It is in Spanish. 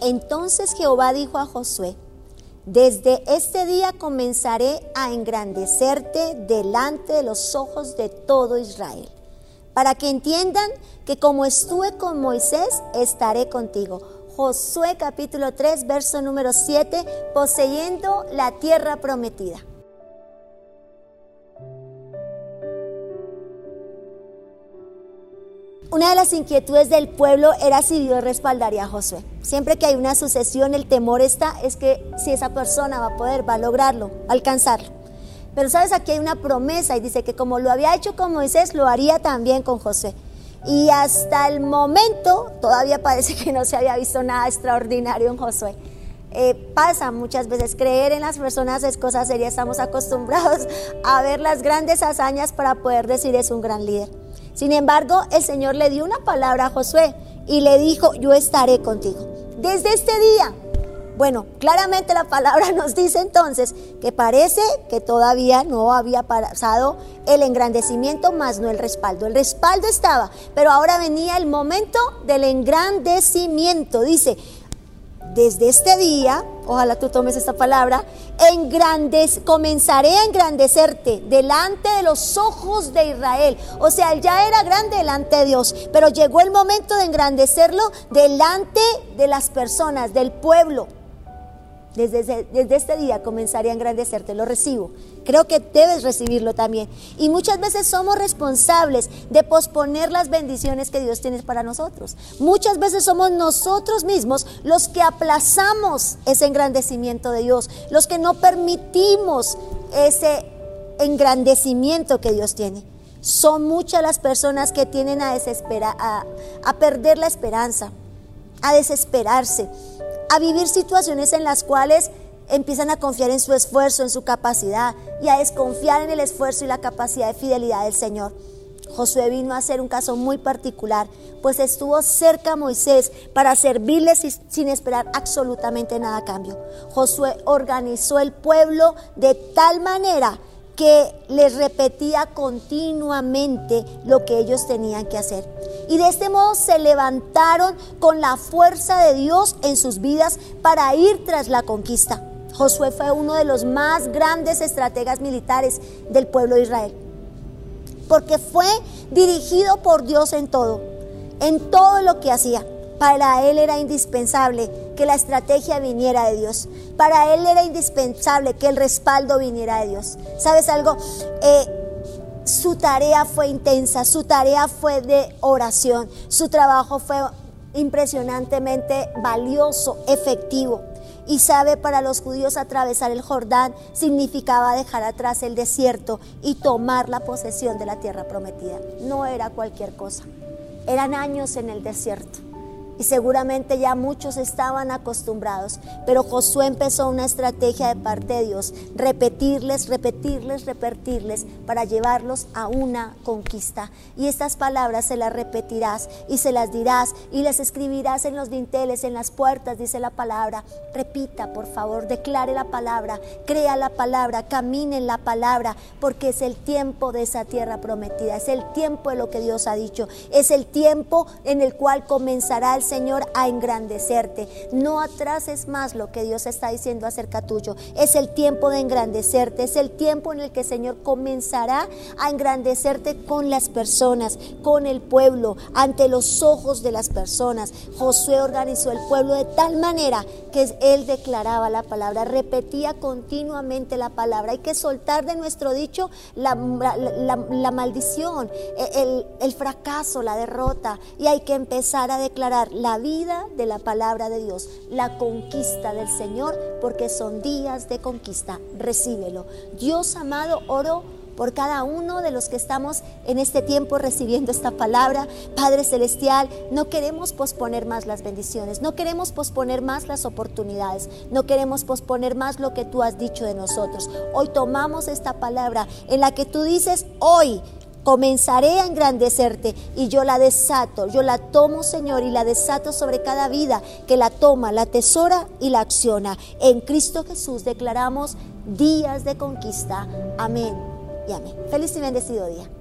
Entonces Jehová dijo a Josué, desde este día comenzaré a engrandecerte delante de los ojos de todo Israel, para que entiendan que como estuve con Moisés, estaré contigo. Josué capítulo 3, verso número 7, poseyendo la tierra prometida. Una de las inquietudes del pueblo era si Dios respaldaría a Josué. Siempre que hay una sucesión, el temor está es que si esa persona va a poder, va a lograrlo, alcanzarlo. Pero sabes, aquí hay una promesa y dice que como lo había hecho con Moisés, lo haría también con Josué. Y hasta el momento todavía parece que no se había visto nada extraordinario en Josué. Eh, pasa muchas veces, creer en las personas es cosa seria, estamos acostumbrados a ver las grandes hazañas para poder decir es un gran líder. Sin embargo, el Señor le dio una palabra a Josué y le dijo, yo estaré contigo. Desde este día, bueno, claramente la palabra nos dice entonces que parece que todavía no había pasado el engrandecimiento, más no el respaldo. El respaldo estaba, pero ahora venía el momento del engrandecimiento. Dice, desde este día, ojalá tú tomes esta palabra, comenzaré a engrandecerte delante de los ojos de Israel. O sea, él ya era grande delante de Dios, pero llegó el momento de engrandecerlo delante de las personas, del pueblo. Desde, este día comenzaré a engrandecerte, lo recibo. Creo que debes recibirlo también. Y muchas veces somos responsables de posponer las bendiciones que Dios tiene para nosotros. Muchas veces somos nosotros mismos los que aplazamos ese engrandecimiento de Dios, los que no permitimos ese engrandecimiento que Dios tiene. Son muchas las personas que tienen a, desesperar, a, a perder la esperanza, a desesperarse a vivir situaciones en las cuales empiezan a confiar en su esfuerzo, en su capacidad y a desconfiar en el esfuerzo y la capacidad de fidelidad del Señor. Josué vino a ser un caso muy particular, pues estuvo cerca a Moisés para servirle sin esperar absolutamente nada a cambio. Josué organizó el pueblo de tal manera que les repetía continuamente lo que ellos tenían que hacer. Y de este modo se levantaron con la fuerza de Dios en sus vidas para ir tras la conquista. Josué fue uno de los más grandes estrategas militares del pueblo de Israel, porque fue dirigido por Dios en todo, en todo lo que hacía. Para él era indispensable que la estrategia viniera de Dios. Para él era indispensable que el respaldo viniera de Dios. ¿Sabes algo? Eh, su tarea fue intensa, su tarea fue de oración, su trabajo fue impresionantemente valioso, efectivo. Y sabe, para los judíos atravesar el Jordán significaba dejar atrás el desierto y tomar la posesión de la tierra prometida. No era cualquier cosa. Eran años en el desierto y seguramente ya muchos estaban acostumbrados, pero Josué empezó una estrategia de parte de Dios, repetirles, repetirles, repetirles para llevarlos a una conquista. Y estas palabras se las repetirás y se las dirás y las escribirás en los dinteles, en las puertas, dice la palabra. Repita, por favor, declare la palabra, crea la palabra, camine en la palabra, porque es el tiempo de esa tierra prometida, es el tiempo de lo que Dios ha dicho, es el tiempo en el cual comenzará el Señor a engrandecerte. No atrases más lo que Dios está diciendo acerca tuyo. Es el tiempo de engrandecerte, es el tiempo en el que Señor comenzará a engrandecerte con las personas, con el pueblo, ante los ojos de las personas. Josué organizó el pueblo de tal manera que él declaraba la palabra, repetía continuamente la palabra. Hay que soltar de nuestro dicho la, maldición, el, el fracaso, la derrota, y hay que empezar a declarar la vida de la palabra de Dios, la conquista del Señor, porque son días de conquista. Recíbelo. Dios amado, oro por cada uno de los que estamos en este tiempo recibiendo esta palabra. Padre Celestial, no queremos posponer más las bendiciones, no queremos posponer más las oportunidades, no queremos posponer más lo que tú has dicho de nosotros. Hoy tomamos esta palabra en la que tú dices, hoy comenzaré a engrandecerte y yo la desato, yo la tomo Señor y la desato sobre cada vida que la toma, la tesora y la acciona. En Cristo Jesús declaramos días de conquista. Amén y amén. Feliz y bendecido día.